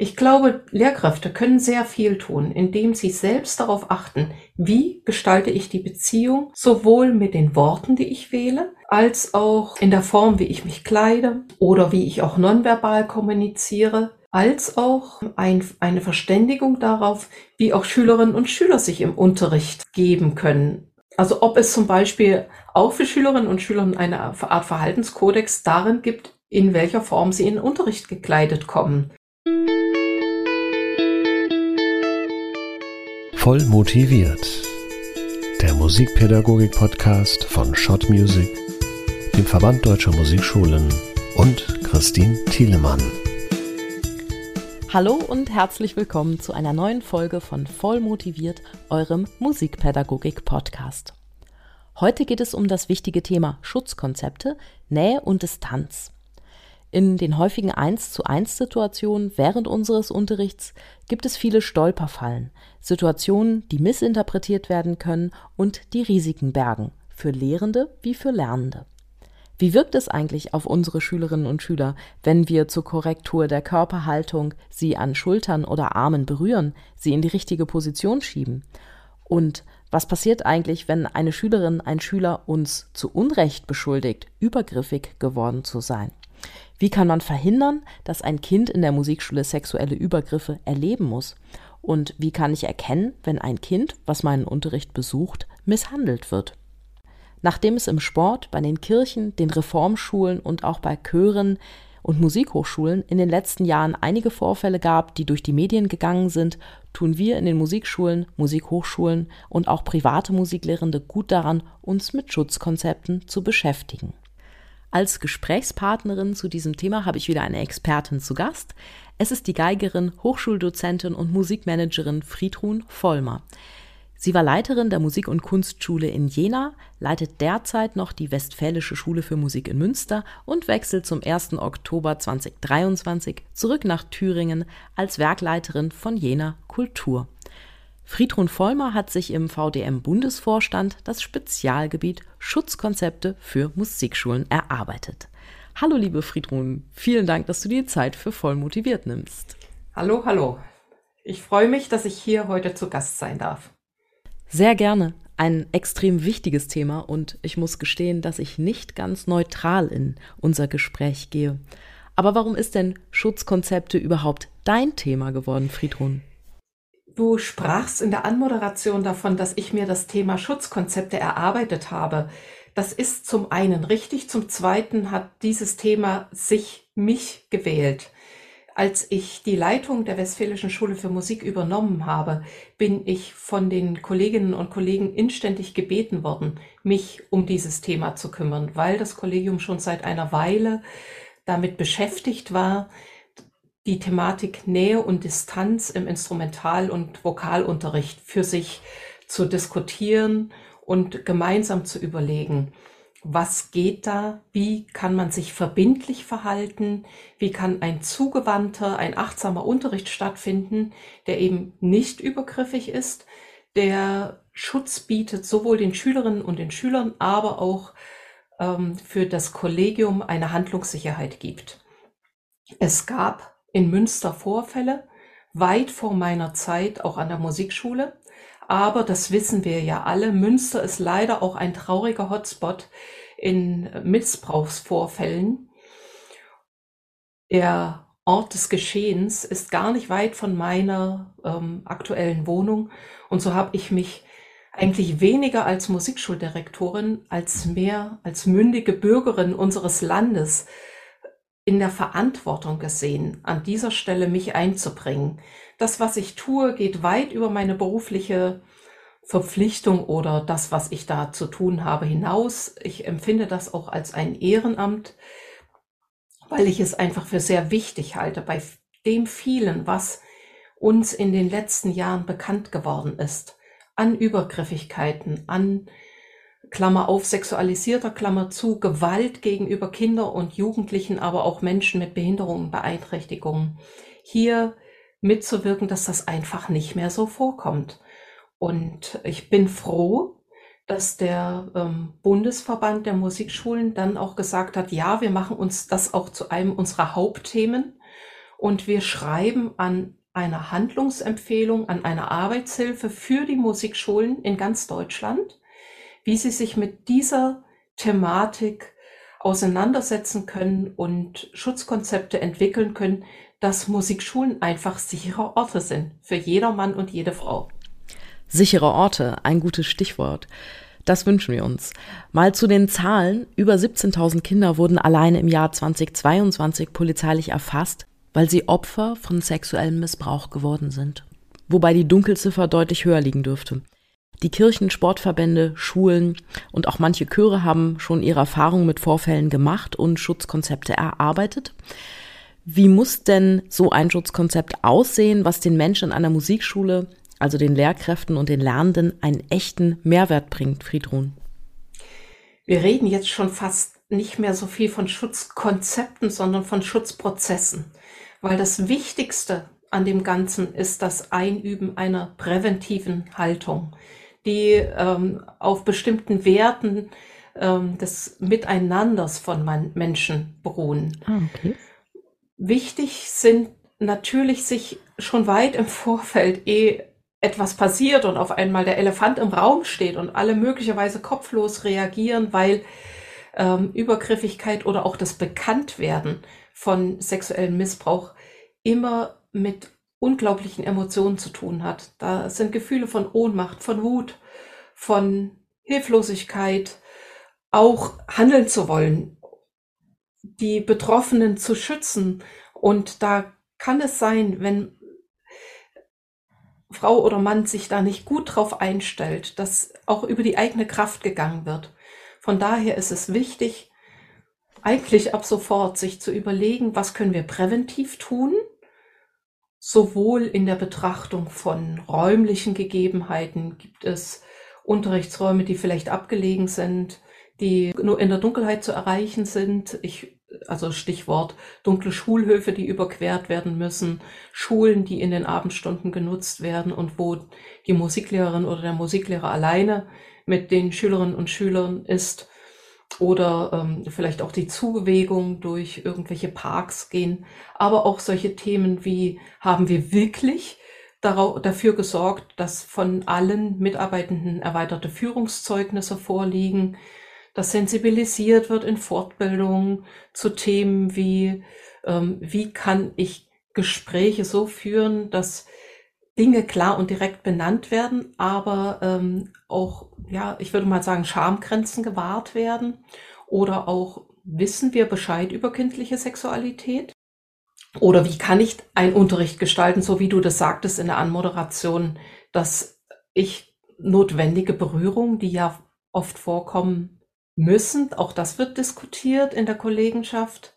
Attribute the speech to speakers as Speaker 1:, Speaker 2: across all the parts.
Speaker 1: Ich glaube, Lehrkräfte können sehr viel tun, indem sie selbst darauf achten, wie gestalte ich die Beziehung, sowohl mit den Worten, die ich wähle, als auch in der Form, wie ich mich kleide oder wie ich auch nonverbal kommuniziere, als auch ein, eine Verständigung darauf, wie auch Schülerinnen und Schüler sich im Unterricht geben können. Also ob es zum Beispiel auch für Schülerinnen und Schüler eine Art Verhaltenskodex darin gibt, in welcher Form sie in den Unterricht gekleidet kommen.
Speaker 2: Voll motiviert. Der Musikpädagogik-Podcast von Schott Music, dem Verband Deutscher Musikschulen und Christine Thielemann.
Speaker 3: Hallo und herzlich willkommen zu einer neuen Folge von Voll motiviert, eurem Musikpädagogik-Podcast. Heute geht es um das wichtige Thema Schutzkonzepte, Nähe und Distanz. In den häufigen 1 zu 1 Situationen während unseres Unterrichts gibt es viele Stolperfallen, Situationen, die missinterpretiert werden können und die Risiken bergen, für Lehrende wie für Lernende. Wie wirkt es eigentlich auf unsere Schülerinnen und Schüler, wenn wir zur Korrektur der Körperhaltung sie an Schultern oder Armen berühren, sie in die richtige Position schieben? Und was passiert eigentlich, wenn eine Schülerin, ein Schüler uns zu Unrecht beschuldigt, übergriffig geworden zu sein? Wie kann man verhindern, dass ein Kind in der Musikschule sexuelle Übergriffe erleben muss? Und wie kann ich erkennen, wenn ein Kind, was meinen Unterricht besucht, misshandelt wird? Nachdem es im Sport, bei den Kirchen, den Reformschulen und auch bei Chören und Musikhochschulen in den letzten Jahren einige Vorfälle gab, die durch die Medien gegangen sind, tun wir in den Musikschulen, Musikhochschulen und auch private Musiklehrende gut daran, uns mit Schutzkonzepten zu beschäftigen. Als Gesprächspartnerin zu diesem Thema habe ich wieder eine Expertin zu Gast. Es ist die Geigerin, Hochschuldozentin und Musikmanagerin Friedrun Vollmer. Sie war Leiterin der Musik- und Kunstschule in Jena, leitet derzeit noch die Westfälische Schule für Musik in Münster und wechselt zum 1. Oktober 2023 zurück nach Thüringen als Werkleiterin von Jena Kultur. Friedrun Vollmer hat sich im VDM-Bundesvorstand das Spezialgebiet Schutzkonzepte für Musikschulen erarbeitet. Hallo, liebe Friedrun, vielen Dank, dass du dir Zeit für voll motiviert nimmst.
Speaker 1: Hallo, hallo. Ich freue mich, dass ich hier heute zu Gast sein darf.
Speaker 3: Sehr gerne. Ein extrem wichtiges Thema und ich muss gestehen, dass ich nicht ganz neutral in unser Gespräch gehe. Aber warum ist denn Schutzkonzepte überhaupt dein Thema geworden, Friedrun?
Speaker 1: Du sprachst in der Anmoderation davon, dass ich mir das Thema Schutzkonzepte erarbeitet habe. Das ist zum einen richtig, zum zweiten hat dieses Thema sich mich gewählt. Als ich die Leitung der Westfälischen Schule für Musik übernommen habe, bin ich von den Kolleginnen und Kollegen inständig gebeten worden, mich um dieses Thema zu kümmern, weil das Kollegium schon seit einer Weile damit beschäftigt war, die Thematik Nähe und Distanz im Instrumental- und Vokalunterricht für sich zu diskutieren und gemeinsam zu überlegen, was geht da, wie kann man sich verbindlich verhalten, wie kann ein zugewandter, ein achtsamer Unterricht stattfinden, der eben nicht übergriffig ist, der Schutz bietet sowohl den Schülerinnen und den Schülern, aber auch ähm, für das Kollegium eine Handlungssicherheit gibt. Es gab in Münster Vorfälle, weit vor meiner Zeit auch an der Musikschule. Aber das wissen wir ja alle. Münster ist leider auch ein trauriger Hotspot in Missbrauchsvorfällen. Der Ort des Geschehens ist gar nicht weit von meiner ähm, aktuellen Wohnung. Und so habe ich mich eigentlich weniger als Musikschuldirektorin, als mehr als mündige Bürgerin unseres Landes in der Verantwortung gesehen, an dieser Stelle mich einzubringen. Das, was ich tue, geht weit über meine berufliche Verpflichtung oder das, was ich da zu tun habe, hinaus. Ich empfinde das auch als ein Ehrenamt, weil ich es einfach für sehr wichtig halte, bei dem vielen, was uns in den letzten Jahren bekannt geworden ist, an Übergriffigkeiten, an Klammer auf, sexualisierter Klammer zu, Gewalt gegenüber Kinder und Jugendlichen, aber auch Menschen mit Behinderungen, Beeinträchtigungen, hier mitzuwirken, dass das einfach nicht mehr so vorkommt. Und ich bin froh, dass der ähm, Bundesverband der Musikschulen dann auch gesagt hat, ja, wir machen uns das auch zu einem unserer Hauptthemen und wir schreiben an eine Handlungsempfehlung, an eine Arbeitshilfe für die Musikschulen in ganz Deutschland, wie sie sich mit dieser Thematik auseinandersetzen können und Schutzkonzepte entwickeln können, dass Musikschulen einfach sichere Orte sind für jeder Mann und jede Frau.
Speaker 3: Sichere Orte, ein gutes Stichwort. Das wünschen wir uns. Mal zu den Zahlen. Über 17.000 Kinder wurden alleine im Jahr 2022 polizeilich erfasst, weil sie Opfer von sexuellem Missbrauch geworden sind. Wobei die Dunkelziffer deutlich höher liegen dürfte. Die Kirchen, Sportverbände, Schulen und auch manche Chöre haben schon ihre Erfahrungen mit Vorfällen gemacht und Schutzkonzepte erarbeitet. Wie muss denn so ein Schutzkonzept aussehen, was den Menschen an der Musikschule, also den Lehrkräften und den Lernenden, einen echten Mehrwert bringt, Friedrun?
Speaker 1: Wir reden jetzt schon fast nicht mehr so viel von Schutzkonzepten, sondern von Schutzprozessen, weil das Wichtigste an dem Ganzen ist das Einüben einer präventiven Haltung, die ähm, auf bestimmten Werten ähm, des Miteinanders von Menschen beruhen. Ah, okay. Wichtig sind natürlich sich schon weit im Vorfeld eh etwas passiert und auf einmal der Elefant im Raum steht und alle möglicherweise kopflos reagieren, weil ähm, Übergriffigkeit oder auch das Bekanntwerden von sexuellem Missbrauch immer mit unglaublichen Emotionen zu tun hat. Da sind Gefühle von Ohnmacht, von Wut, von Hilflosigkeit, auch handeln zu wollen, die Betroffenen zu schützen. Und da kann es sein, wenn Frau oder Mann sich da nicht gut drauf einstellt, dass auch über die eigene Kraft gegangen wird. Von daher ist es wichtig, eigentlich ab sofort sich zu überlegen, was können wir präventiv tun, sowohl in der Betrachtung von räumlichen Gegebenheiten, gibt es Unterrichtsräume, die vielleicht abgelegen sind, die nur in der Dunkelheit zu erreichen sind. Ich, also Stichwort dunkle Schulhöfe, die überquert werden müssen, Schulen, die in den Abendstunden genutzt werden und wo die Musiklehrerin oder der Musiklehrer alleine mit den Schülerinnen und Schülern ist oder ähm, vielleicht auch die Zubewegung durch irgendwelche Parks gehen, aber auch solche Themen wie haben wir wirklich dafür gesorgt, dass von allen Mitarbeitenden erweiterte Führungszeugnisse vorliegen, dass sensibilisiert wird in Fortbildungen zu Themen wie, ähm, wie kann ich Gespräche so führen, dass Dinge klar und direkt benannt werden, aber ähm, auch, ja, ich würde mal sagen, Schamgrenzen gewahrt werden oder auch wissen wir Bescheid über kindliche Sexualität? Oder wie kann ich einen Unterricht gestalten, so wie du das sagtest in der Anmoderation, dass ich notwendige Berührung, die ja oft vorkommen müssen, auch das wird diskutiert in der Kollegenschaft.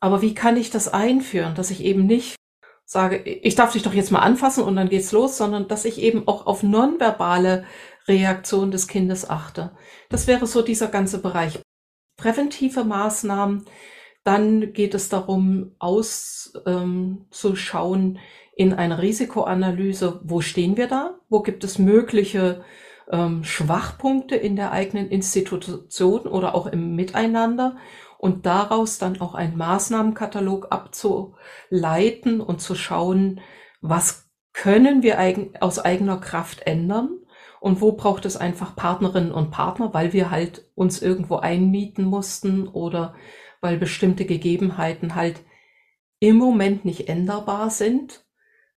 Speaker 1: Aber wie kann ich das einführen, dass ich eben nicht sage, ich darf dich doch jetzt mal anfassen und dann geht's los, sondern dass ich eben auch auf nonverbale Reaktion des Kindes achte. Das wäre so dieser ganze Bereich. Präventive Maßnahmen, dann geht es darum, auszuschauen ähm, in einer Risikoanalyse, wo stehen wir da? Wo gibt es mögliche ähm, Schwachpunkte in der eigenen Institution oder auch im Miteinander? Und daraus dann auch einen Maßnahmenkatalog abzuleiten und zu schauen, was können wir aus eigener Kraft ändern? Und wo braucht es einfach Partnerinnen und Partner, weil wir halt uns irgendwo einmieten mussten oder weil bestimmte Gegebenheiten halt im Moment nicht änderbar sind.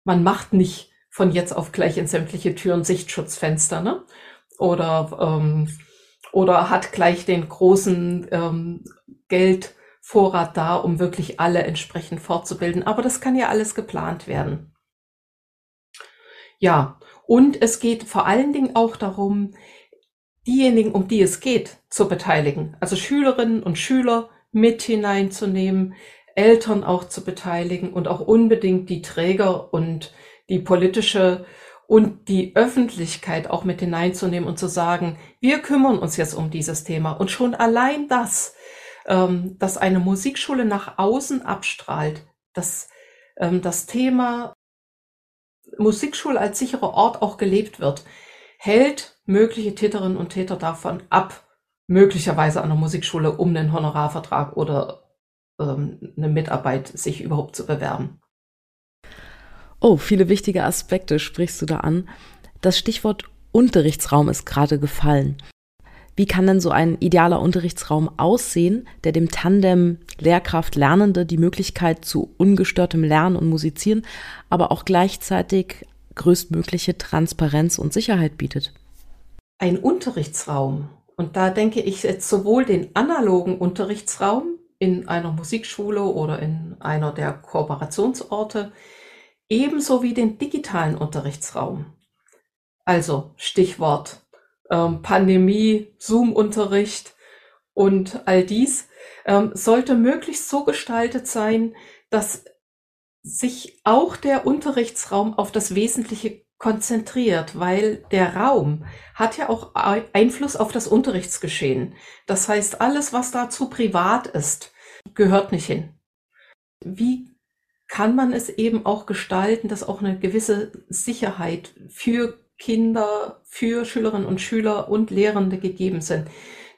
Speaker 1: Man macht nicht von jetzt auf gleich in sämtliche Türen Sichtschutzfenster, ne? Oder, ähm, oder hat gleich den großen ähm, Geldvorrat da, um wirklich alle entsprechend fortzubilden. Aber das kann ja alles geplant werden. Ja, und es geht vor allen Dingen auch darum, diejenigen, um die es geht, zu beteiligen. Also Schülerinnen und Schüler mit hineinzunehmen, Eltern auch zu beteiligen und auch unbedingt die Träger und die politische und die Öffentlichkeit auch mit hineinzunehmen und zu sagen, wir kümmern uns jetzt um dieses Thema. Und schon allein das, ähm, dass eine Musikschule nach außen abstrahlt, dass ähm, das Thema Musikschule als sicherer Ort auch gelebt wird, hält mögliche Täterinnen und Täter davon ab, möglicherweise an der Musikschule um einen Honorarvertrag oder ähm, eine Mitarbeit sich überhaupt zu bewerben.
Speaker 3: Oh, viele wichtige Aspekte sprichst du da an. Das Stichwort Unterrichtsraum ist gerade gefallen. Wie kann denn so ein idealer Unterrichtsraum aussehen, der dem Tandem Lehrkraft-Lernende die Möglichkeit zu ungestörtem Lernen und Musizieren, aber auch gleichzeitig größtmögliche Transparenz und Sicherheit bietet?
Speaker 1: Ein Unterrichtsraum. Und da denke ich jetzt sowohl den analogen Unterrichtsraum in einer Musikschule oder in einer der Kooperationsorte, ebenso wie den digitalen Unterrichtsraum. Also Stichwort ähm, Pandemie, Zoom-Unterricht und all dies ähm, sollte möglichst so gestaltet sein, dass sich auch der Unterrichtsraum auf das Wesentliche konzentriert, weil der Raum hat ja auch Einfluss auf das Unterrichtsgeschehen. Das heißt, alles, was dazu privat ist, gehört nicht hin. Wie kann man es eben auch gestalten, dass auch eine gewisse Sicherheit für Kinder, für Schülerinnen und Schüler und Lehrende gegeben sind?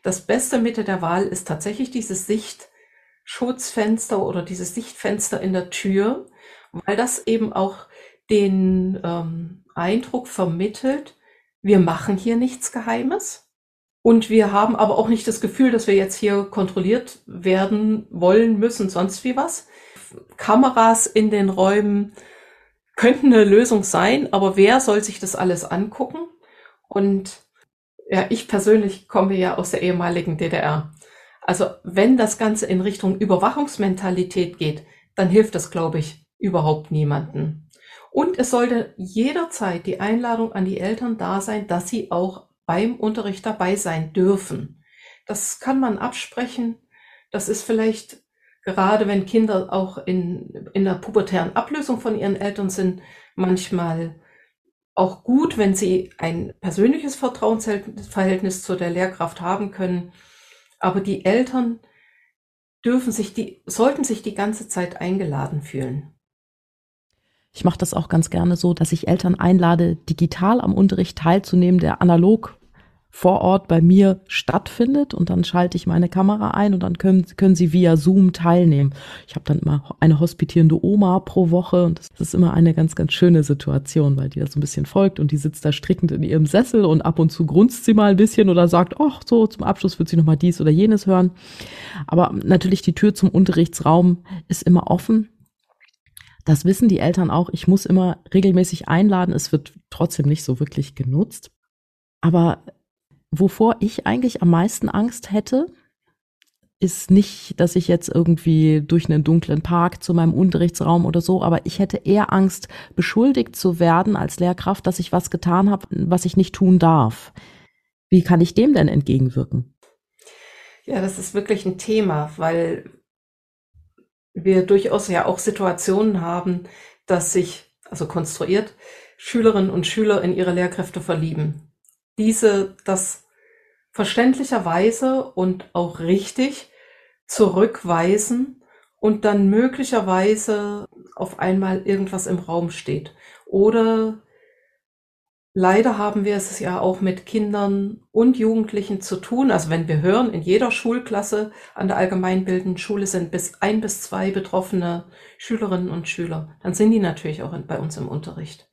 Speaker 1: Das beste Mittel der Wahl ist tatsächlich dieses Sichtschutzfenster oder dieses Sichtfenster in der Tür, weil das eben auch den ähm, Eindruck vermittelt, wir machen hier nichts Geheimes. Und wir haben aber auch nicht das Gefühl, dass wir jetzt hier kontrolliert werden wollen müssen, sonst wie was. Kameras in den Räumen könnten eine Lösung sein, aber wer soll sich das alles angucken? Und ja, ich persönlich komme ja aus der ehemaligen DDR. Also wenn das Ganze in Richtung Überwachungsmentalität geht, dann hilft das, glaube ich, überhaupt niemanden. Und es sollte jederzeit die Einladung an die Eltern da sein, dass sie auch beim Unterricht dabei sein dürfen. Das kann man absprechen. Das ist vielleicht gerade wenn Kinder auch in, in der pubertären Ablösung von ihren Eltern sind, manchmal auch gut, wenn sie ein persönliches Vertrauensverhältnis zu der Lehrkraft haben können. Aber die Eltern dürfen sich die, sollten sich die ganze Zeit eingeladen fühlen.
Speaker 3: Ich mache das auch ganz gerne so, dass ich Eltern einlade, digital am Unterricht teilzunehmen, der analog vor Ort bei mir stattfindet und dann schalte ich meine Kamera ein und dann können, können sie via Zoom teilnehmen. Ich habe dann immer eine hospitierende Oma pro Woche und das ist immer eine ganz, ganz schöne Situation, weil die da so ein bisschen folgt und die sitzt da strickend in ihrem Sessel und ab und zu grunzt sie mal ein bisschen oder sagt, ach so, zum Abschluss wird sie nochmal dies oder jenes hören. Aber natürlich die Tür zum Unterrichtsraum ist immer offen das wissen die Eltern auch. Ich muss immer regelmäßig einladen. Es wird trotzdem nicht so wirklich genutzt. Aber wovor ich eigentlich am meisten Angst hätte, ist nicht, dass ich jetzt irgendwie durch einen dunklen Park zu meinem Unterrichtsraum oder so, aber ich hätte eher Angst, beschuldigt zu werden als Lehrkraft, dass ich was getan habe, was ich nicht tun darf. Wie kann ich dem denn entgegenwirken?
Speaker 1: Ja, das ist wirklich ein Thema, weil wir durchaus ja auch Situationen haben, dass sich, also konstruiert, Schülerinnen und Schüler in ihre Lehrkräfte verlieben. Diese das verständlicherweise und auch richtig zurückweisen und dann möglicherweise auf einmal irgendwas im Raum steht. Oder Leider haben wir es ja auch mit Kindern und Jugendlichen zu tun. Also wenn wir hören, in jeder Schulklasse an der allgemeinbildenden Schule sind bis ein bis zwei betroffene Schülerinnen und Schüler, dann sind die natürlich auch bei uns im Unterricht.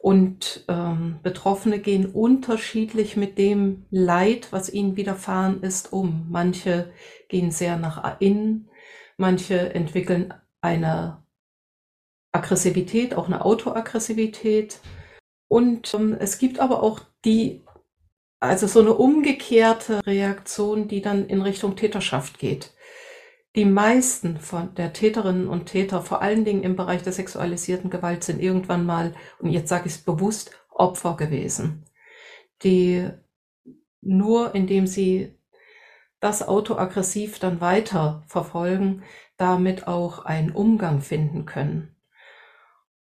Speaker 1: Und ähm, Betroffene gehen unterschiedlich mit dem Leid, was ihnen widerfahren ist, um. Manche gehen sehr nach innen, manche entwickeln eine Aggressivität, auch eine Autoaggressivität und ähm, es gibt aber auch die, also so eine umgekehrte Reaktion, die dann in Richtung Täterschaft geht. Die meisten von der Täterinnen und Täter, vor allen Dingen im Bereich der sexualisierten Gewalt, sind irgendwann mal, und jetzt sage ich es bewusst, Opfer gewesen, die nur indem sie das autoaggressiv dann weiter verfolgen, damit auch einen Umgang finden können.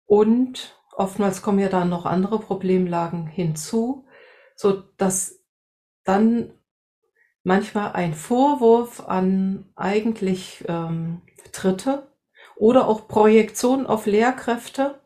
Speaker 1: Und Oftmals kommen ja dann noch andere Problemlagen hinzu, so dass dann manchmal ein Vorwurf an eigentlich ähm, Dritte oder auch Projektion auf Lehrkräfte,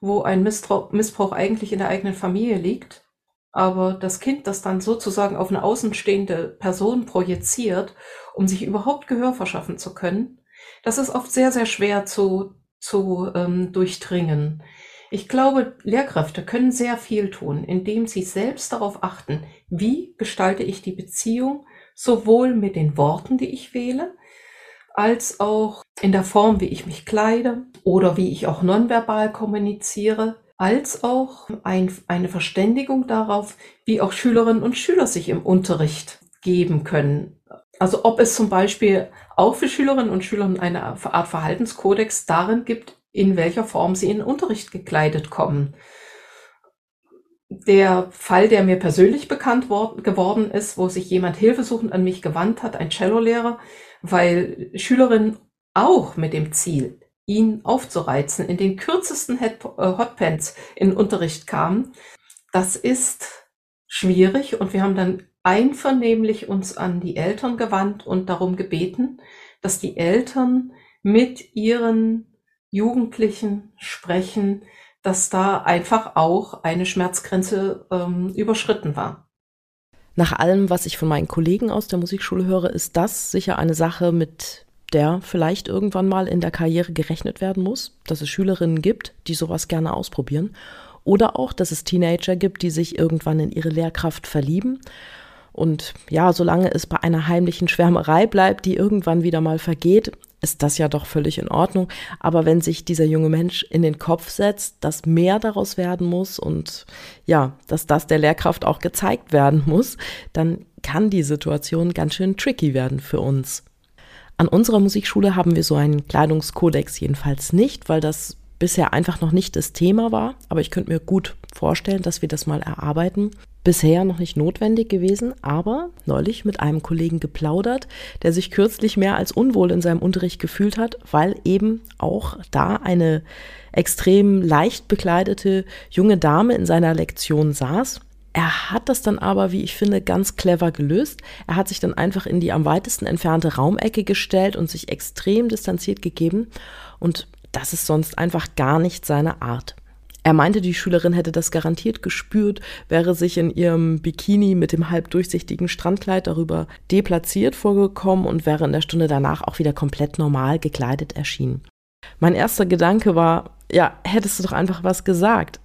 Speaker 1: wo ein Missbrauch, Missbrauch eigentlich in der eigenen Familie liegt, aber das Kind das dann sozusagen auf eine außenstehende Person projiziert, um sich überhaupt Gehör verschaffen zu können, das ist oft sehr, sehr schwer zu, zu ähm, durchdringen. Ich glaube, Lehrkräfte können sehr viel tun, indem sie selbst darauf achten, wie gestalte ich die Beziehung, sowohl mit den Worten, die ich wähle, als auch in der Form, wie ich mich kleide oder wie ich auch nonverbal kommuniziere, als auch ein, eine Verständigung darauf, wie auch Schülerinnen und Schüler sich im Unterricht geben können. Also ob es zum Beispiel auch für Schülerinnen und Schüler eine Art Verhaltenskodex darin gibt, in welcher Form sie in den Unterricht gekleidet kommen. Der Fall, der mir persönlich bekannt worden, geworden ist, wo sich jemand hilfesuchend an mich gewandt hat, ein Cellolehrer, weil Schülerinnen auch mit dem Ziel, ihn aufzureizen, in den kürzesten äh, Hotpants in Unterricht kamen. Das ist schwierig und wir haben dann einvernehmlich uns an die Eltern gewandt und darum gebeten, dass die Eltern mit ihren Jugendlichen sprechen, dass da einfach auch eine Schmerzgrenze ähm, überschritten war.
Speaker 3: Nach allem, was ich von meinen Kollegen aus der Musikschule höre, ist das sicher eine Sache, mit der vielleicht irgendwann mal in der Karriere gerechnet werden muss, dass es Schülerinnen gibt, die sowas gerne ausprobieren. Oder auch, dass es Teenager gibt, die sich irgendwann in ihre Lehrkraft verlieben. Und ja, solange es bei einer heimlichen Schwärmerei bleibt, die irgendwann wieder mal vergeht, ist das ja doch völlig in Ordnung. Aber wenn sich dieser junge Mensch in den Kopf setzt, dass mehr daraus werden muss und ja, dass das der Lehrkraft auch gezeigt werden muss, dann kann die Situation ganz schön tricky werden für uns. An unserer Musikschule haben wir so einen Kleidungskodex jedenfalls nicht, weil das bisher einfach noch nicht das Thema war. Aber ich könnte mir gut vorstellen, dass wir das mal erarbeiten bisher noch nicht notwendig gewesen, aber neulich mit einem Kollegen geplaudert, der sich kürzlich mehr als unwohl in seinem Unterricht gefühlt hat, weil eben auch da eine extrem leicht bekleidete junge Dame in seiner Lektion saß. Er hat das dann aber, wie ich finde, ganz clever gelöst. Er hat sich dann einfach in die am weitesten entfernte Raumecke gestellt und sich extrem distanziert gegeben. Und das ist sonst einfach gar nicht seine Art. Er meinte, die Schülerin hätte das garantiert gespürt, wäre sich in ihrem Bikini mit dem halb durchsichtigen Strandkleid darüber deplatziert vorgekommen und wäre in der Stunde danach auch wieder komplett normal gekleidet erschienen. Mein erster Gedanke war, ja, hättest du doch einfach was gesagt.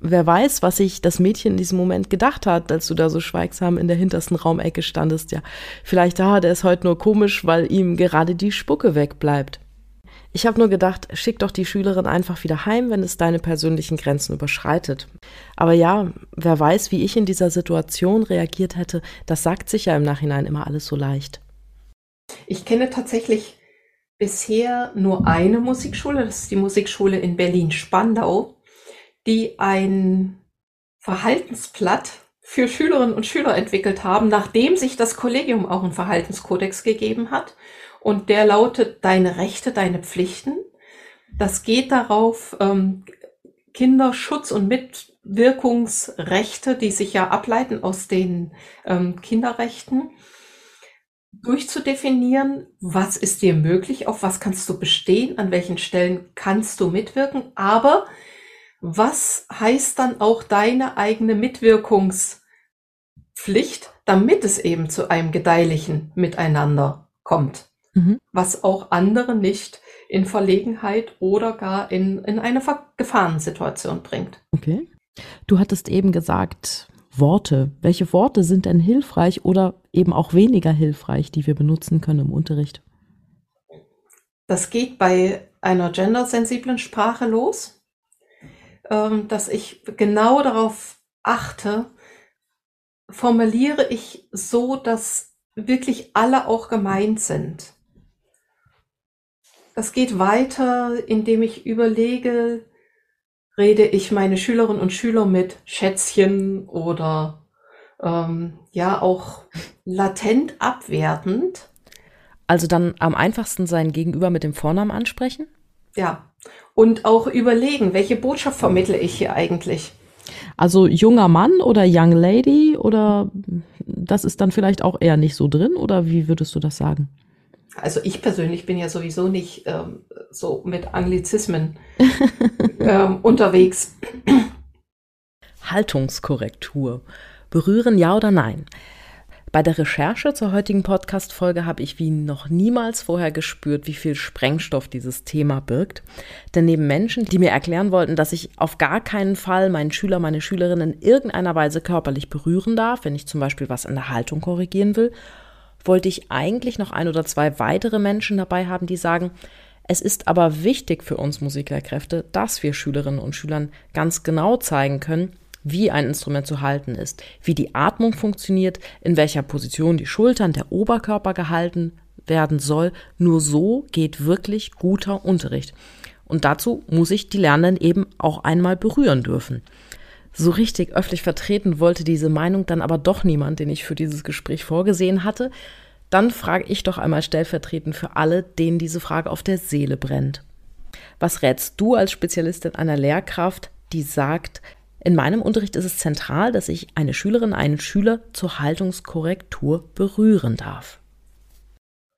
Speaker 3: Wer weiß, was sich das Mädchen in diesem Moment gedacht hat, als du da so schweigsam in der hintersten Raumecke standest. Ja, vielleicht da hat er es heute nur komisch, weil ihm gerade die Spucke wegbleibt. Ich habe nur gedacht, schick doch die Schülerin einfach wieder heim, wenn es deine persönlichen Grenzen überschreitet. Aber ja, wer weiß, wie ich in dieser Situation reagiert hätte, das sagt sich ja im Nachhinein immer alles so leicht.
Speaker 1: Ich kenne tatsächlich bisher nur eine Musikschule, das ist die Musikschule in Berlin-Spandau, die ein Verhaltensblatt für Schülerinnen und Schüler entwickelt haben, nachdem sich das Kollegium auch einen Verhaltenskodex gegeben hat und der lautet Deine Rechte, deine Pflichten. Das geht darauf, ähm, Kinderschutz und Mitwirkungsrechte, die sich ja ableiten aus den ähm, Kinderrechten, durchzudefinieren, was ist dir möglich, auf was kannst du bestehen, an welchen Stellen kannst du mitwirken, aber was heißt dann auch deine eigene Mitwirkungspflicht, damit es eben zu einem gedeihlichen Miteinander kommt mhm. was auch andere nicht in Verlegenheit oder gar in, in eine Gefahrensituation bringt.
Speaker 3: Okay. Du hattest eben gesagt, Worte. Welche Worte sind denn hilfreich oder eben auch weniger hilfreich, die wir benutzen können im Unterricht?
Speaker 1: Das geht bei einer gendersensiblen Sprache los, ähm, dass ich genau darauf achte, formuliere ich so, dass wirklich alle auch gemeint sind. Das geht weiter, indem ich überlege, rede ich meine Schülerinnen und Schüler mit Schätzchen oder ähm, ja auch latent abwertend.
Speaker 3: Also dann am einfachsten sein Gegenüber mit dem Vornamen ansprechen?
Speaker 1: Ja. Und auch überlegen, welche Botschaft vermittle ich hier eigentlich?
Speaker 3: Also junger Mann oder Young Lady oder das ist dann vielleicht auch eher nicht so drin oder wie würdest du das sagen?
Speaker 1: Also ich persönlich bin ja sowieso nicht ähm, so mit Anglizismen ähm, unterwegs.
Speaker 3: Haltungskorrektur. Berühren ja oder nein? Bei der Recherche zur heutigen Podcast-Folge habe ich wie noch niemals vorher gespürt, wie viel Sprengstoff dieses Thema birgt. Denn neben Menschen, die mir erklären wollten, dass ich auf gar keinen Fall meinen Schüler, meine Schülerinnen in irgendeiner Weise körperlich berühren darf, wenn ich zum Beispiel was in der Haltung korrigieren will, wollte ich eigentlich noch ein oder zwei weitere Menschen dabei haben, die sagen, es ist aber wichtig für uns Musiklehrkräfte, dass wir Schülerinnen und Schülern ganz genau zeigen können, wie ein Instrument zu halten ist, wie die Atmung funktioniert, in welcher Position die Schultern, der Oberkörper gehalten werden soll. Nur so geht wirklich guter Unterricht. Und dazu muss ich die Lernenden eben auch einmal berühren dürfen. So richtig öffentlich vertreten wollte diese Meinung dann aber doch niemand, den ich für dieses Gespräch vorgesehen hatte. Dann frage ich doch einmal stellvertretend für alle, denen diese Frage auf der Seele brennt. Was rätst du als Spezialistin einer Lehrkraft, die sagt, in meinem Unterricht ist es zentral, dass ich eine Schülerin, einen Schüler zur Haltungskorrektur berühren darf.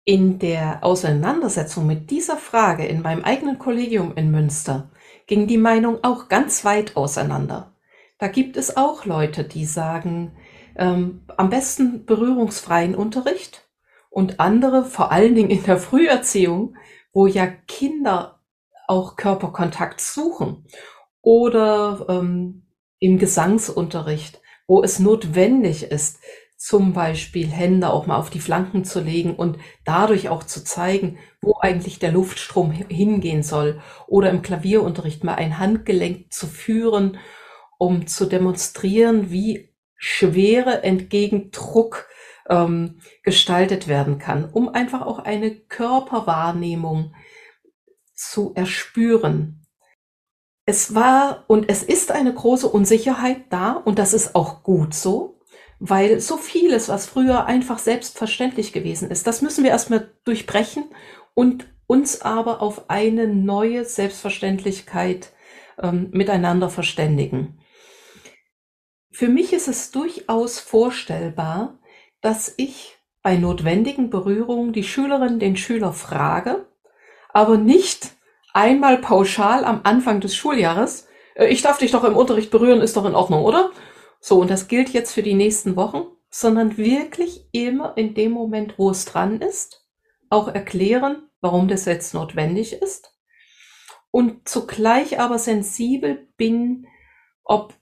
Speaker 1: In der Auseinandersetzung mit dieser Frage in meinem eigenen Kollegium in Münster ging die Meinung auch ganz weit auseinander. Da gibt es auch Leute, die sagen, ähm, am besten berührungsfreien Unterricht und andere, vor allen Dingen in der Früherziehung, wo ja Kinder auch Körperkontakt suchen oder ähm, im Gesangsunterricht, wo es notwendig ist, zum Beispiel Hände auch mal auf die Flanken zu legen und dadurch auch zu zeigen, wo eigentlich der Luftstrom hingehen soll. Oder im Klavierunterricht mal ein Handgelenk zu führen, um zu demonstrieren, wie Schwere entgegen Druck ähm, gestaltet werden kann, um einfach auch eine Körperwahrnehmung zu erspüren. Es war und es ist eine große Unsicherheit da und das ist auch gut so, weil so vieles, was früher einfach selbstverständlich gewesen ist, das müssen wir erstmal durchbrechen und uns aber auf eine neue Selbstverständlichkeit ähm, miteinander verständigen. Für mich ist es durchaus vorstellbar, dass ich bei notwendigen Berührungen die Schülerin den Schüler frage, aber nicht einmal pauschal am Anfang des Schuljahres, äh, ich darf dich doch im Unterricht berühren, ist doch in Ordnung, oder? So, und das gilt jetzt für die nächsten Wochen, sondern wirklich immer in dem Moment, wo es dran ist, auch erklären, warum das jetzt notwendig ist und zugleich aber sensibel bin, ob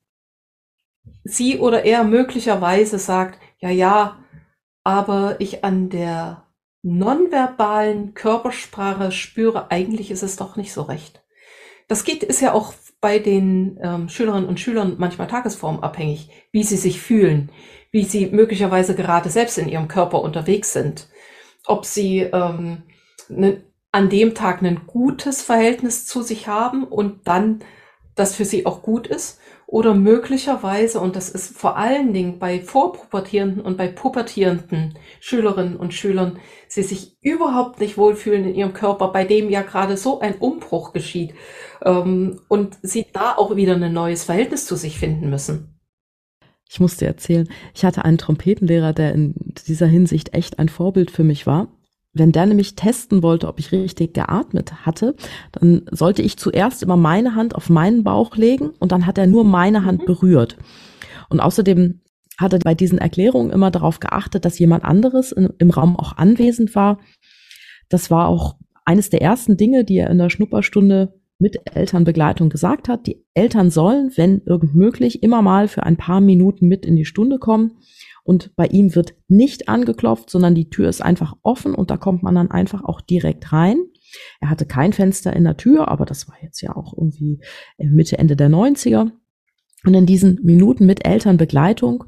Speaker 1: sie oder er möglicherweise sagt, ja, ja, aber ich an der nonverbalen Körpersprache spüre, eigentlich ist es doch nicht so recht. Das geht, ist ja auch bei den ähm, Schülerinnen und Schülern manchmal tagesformabhängig, wie sie sich fühlen, wie sie möglicherweise gerade selbst in ihrem Körper unterwegs sind, ob sie ähm, ne, an dem Tag ein gutes Verhältnis zu sich haben und dann das für sie auch gut ist oder möglicherweise, und das ist vor allen Dingen bei vorpubertierenden und bei pubertierenden Schülerinnen und Schülern, sie sich überhaupt nicht wohlfühlen in ihrem Körper, bei dem ja gerade so ein Umbruch geschieht ähm, und sie da auch wieder ein neues Verhältnis zu sich finden müssen.
Speaker 3: Ich musste erzählen, ich hatte einen Trompetenlehrer, der in dieser Hinsicht echt ein Vorbild für mich war. Wenn der nämlich testen wollte, ob ich richtig geatmet hatte, dann sollte ich zuerst immer meine Hand auf meinen Bauch legen und dann hat er nur meine Hand mhm. berührt. Und außerdem hat er bei diesen Erklärungen immer darauf geachtet, dass jemand anderes in, im Raum auch anwesend war. Das war auch eines der ersten Dinge, die er in der Schnupperstunde mit Elternbegleitung gesagt hat. Die Eltern sollen, wenn irgend möglich, immer mal für ein paar Minuten mit in die Stunde kommen und bei ihm wird nicht angeklopft, sondern die Tür ist einfach offen und da kommt man dann einfach auch direkt rein. Er hatte kein Fenster in der Tür, aber das war jetzt ja auch irgendwie Mitte, Ende der 90er. Und in diesen Minuten mit Elternbegleitung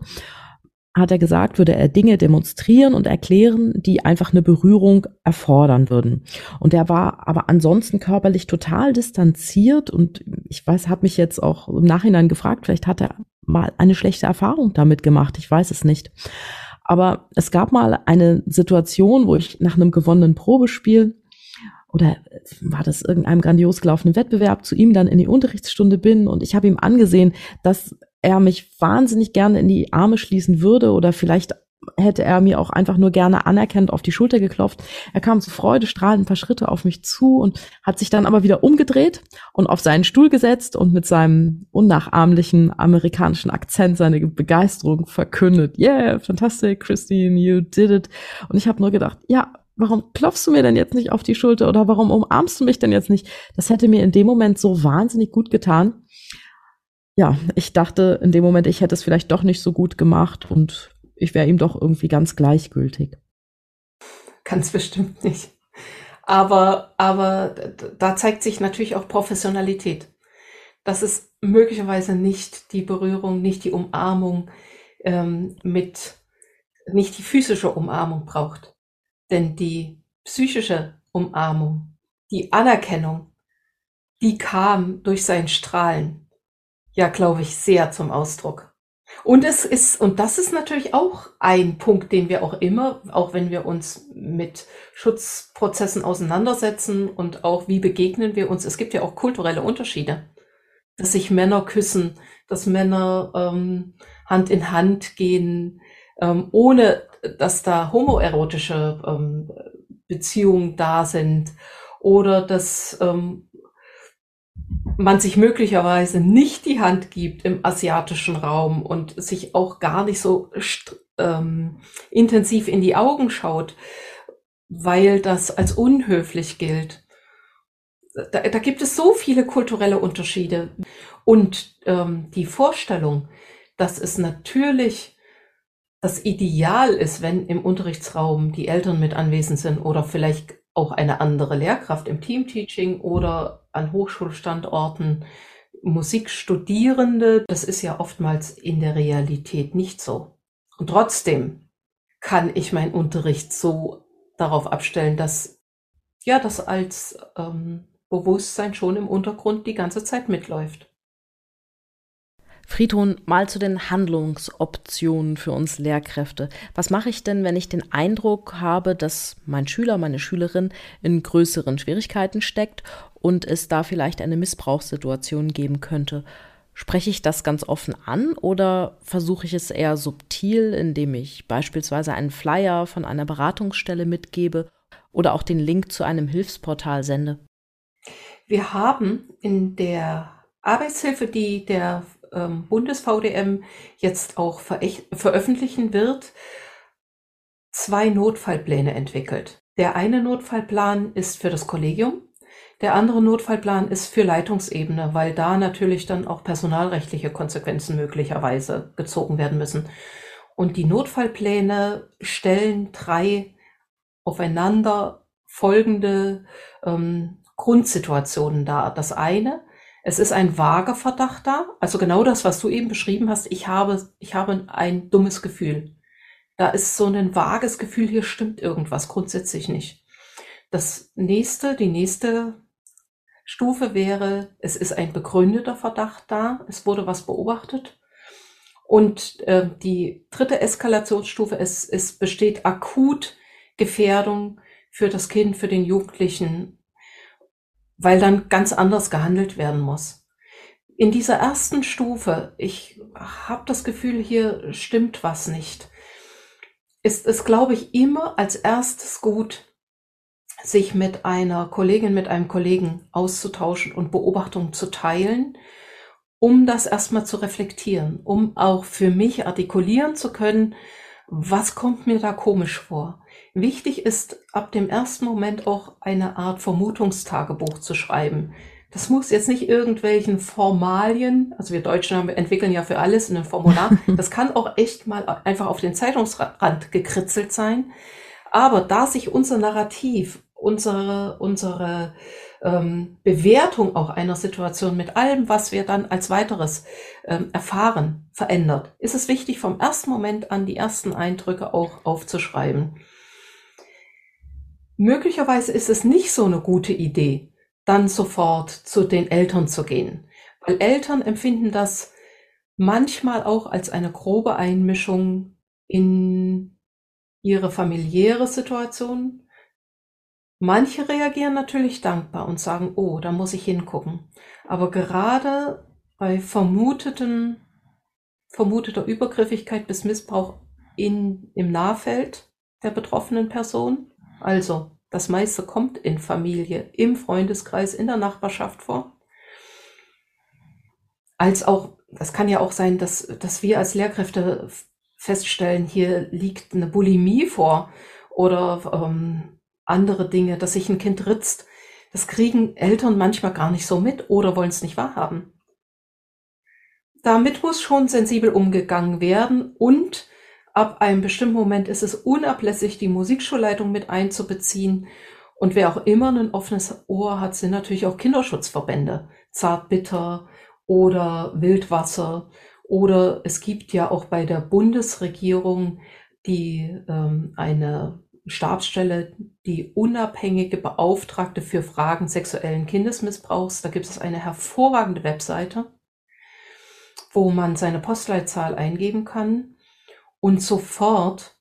Speaker 3: hat er gesagt, würde er Dinge demonstrieren und erklären, die einfach eine Berührung erfordern würden. Und er war aber ansonsten körperlich total distanziert und ich weiß, habe mich jetzt auch im Nachhinein gefragt, vielleicht hat er mal eine schlechte Erfahrung damit gemacht, ich weiß es nicht. Aber es gab mal eine Situation, wo ich nach einem gewonnenen Probespiel oder war das irgendeinem grandios gelaufenen Wettbewerb zu ihm dann in die Unterrichtsstunde bin und ich habe ihm angesehen, dass er mich wahnsinnig gerne in die Arme schließen würde oder vielleicht hätte er mir auch einfach nur gerne anerkennend auf die Schulter geklopft. Er kam zu Freude strahlend ein paar Schritte auf mich zu und hat sich dann aber wieder umgedreht und auf seinen Stuhl gesetzt und mit seinem unnachahmlichen amerikanischen Akzent seine Begeisterung verkündet. Yeah, fantastic, Christine, you did it. Und ich habe nur gedacht, ja, warum klopfst du mir denn jetzt nicht auf die Schulter oder warum umarmst du mich denn jetzt nicht? Das hätte mir in dem Moment so wahnsinnig gut getan. Ja, ich dachte in dem Moment, ich hätte es vielleicht doch nicht so gut gemacht und ich wäre ihm doch irgendwie ganz gleichgültig.
Speaker 1: Ganz bestimmt nicht. Aber, aber da zeigt sich natürlich auch Professionalität. Das ist möglicherweise nicht die Berührung, nicht die Umarmung ähm, mit, nicht die physische Umarmung braucht. Denn die psychische Umarmung, die Anerkennung, die kam durch sein Strahlen, ja, glaube ich, sehr zum Ausdruck. Und es ist, und das ist natürlich auch ein Punkt, den wir auch immer, auch wenn wir uns mit Schutzprozessen auseinandersetzen und auch wie begegnen wir uns, es gibt ja auch kulturelle Unterschiede, dass sich Männer küssen, dass Männer ähm, Hand in Hand gehen, ähm, ohne dass da homoerotische ähm, Beziehungen da sind. Oder dass ähm, man sich möglicherweise nicht die Hand gibt im asiatischen Raum und sich auch gar nicht so ähm, intensiv in die Augen schaut, weil das als unhöflich gilt. Da, da gibt es so viele kulturelle Unterschiede. Und ähm, die Vorstellung, dass es natürlich das Ideal ist, wenn im Unterrichtsraum die Eltern mit anwesend sind oder vielleicht auch eine andere Lehrkraft im Teamteaching oder an Hochschulstandorten Musikstudierende. Das ist ja oftmals in der Realität nicht so. Und trotzdem kann ich meinen Unterricht so darauf abstellen, dass ja das als ähm, Bewusstsein schon im Untergrund die ganze Zeit mitläuft.
Speaker 3: Friedhon, mal zu den Handlungsoptionen für uns Lehrkräfte. Was mache ich denn, wenn ich den Eindruck habe, dass mein Schüler, meine Schülerin in größeren Schwierigkeiten steckt und es da vielleicht eine Missbrauchssituation geben könnte? Spreche ich das ganz offen an oder versuche ich es eher subtil, indem ich beispielsweise einen Flyer von einer Beratungsstelle mitgebe oder auch den Link zu einem Hilfsportal sende?
Speaker 1: Wir haben in der Arbeitshilfe, die der ähm, Bundes-VDM jetzt auch veröffentlichen wird, zwei Notfallpläne entwickelt. Der eine Notfallplan ist für das Kollegium, der andere Notfallplan ist für Leitungsebene, weil da natürlich dann auch personalrechtliche Konsequenzen möglicherweise gezogen werden müssen. Und die Notfallpläne stellen drei aufeinander folgende ähm, Grundsituationen dar. Das eine es ist ein vager Verdacht da, also genau das, was du eben beschrieben hast. Ich habe, ich habe ein dummes Gefühl. Da ist so ein vages Gefühl, hier stimmt irgendwas grundsätzlich nicht. Das nächste, die nächste Stufe wäre, es ist ein begründeter Verdacht da, es wurde was beobachtet. Und äh, die dritte Eskalationsstufe ist, es besteht akut Gefährdung für das Kind, für den Jugendlichen weil dann ganz anders gehandelt werden muss. In dieser ersten Stufe, ich habe das Gefühl, hier stimmt was nicht, ist es, glaube ich, immer als erstes gut, sich mit einer Kollegin, mit einem Kollegen auszutauschen und Beobachtungen zu teilen, um das erstmal zu reflektieren, um auch für mich artikulieren zu können, was kommt mir da komisch vor? Wichtig ist ab dem ersten Moment auch eine Art Vermutungstagebuch zu schreiben. Das muss jetzt nicht irgendwelchen Formalien, also wir Deutschen haben, entwickeln ja für alles ein Formular. Das kann auch echt mal einfach auf den Zeitungsrand gekritzelt sein. Aber da sich unser Narrativ, unsere, unsere ähm, Bewertung auch einer Situation mit allem, was wir dann als weiteres ähm, erfahren, verändert, ist es wichtig, vom ersten Moment an die ersten Eindrücke auch aufzuschreiben. Möglicherweise ist es nicht so eine gute Idee, dann sofort zu den Eltern zu gehen, weil Eltern empfinden das manchmal auch als eine grobe Einmischung in ihre familiäre Situation. Manche reagieren natürlich dankbar und sagen, oh, da muss ich hingucken. Aber gerade bei vermuteten, vermuteter Übergriffigkeit bis Missbrauch in, im Nahfeld der betroffenen Person. Also das meiste kommt in Familie, im Freundeskreis, in der Nachbarschaft vor. Als auch, das kann ja auch sein, dass, dass wir als Lehrkräfte feststellen, hier liegt eine Bulimie vor oder ähm, andere Dinge, dass sich ein Kind ritzt. Das kriegen Eltern manchmal gar nicht so mit oder wollen es nicht wahrhaben. Damit muss schon sensibel umgegangen werden und ab einem bestimmten Moment ist es unablässig, die Musikschulleitung mit einzubeziehen. Und wer auch immer ein offenes Ohr hat, sind natürlich auch Kinderschutzverbände, Zartbitter oder Wildwasser. Oder es gibt ja auch bei der Bundesregierung die ähm, eine Stabsstelle, die unabhängige Beauftragte für Fragen sexuellen Kindesmissbrauchs. Da gibt es eine hervorragende Webseite, wo man seine Postleitzahl eingeben kann und sofort